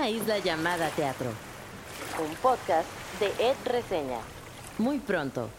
una isla llamada teatro. Un podcast de Ed Reseña. Muy pronto.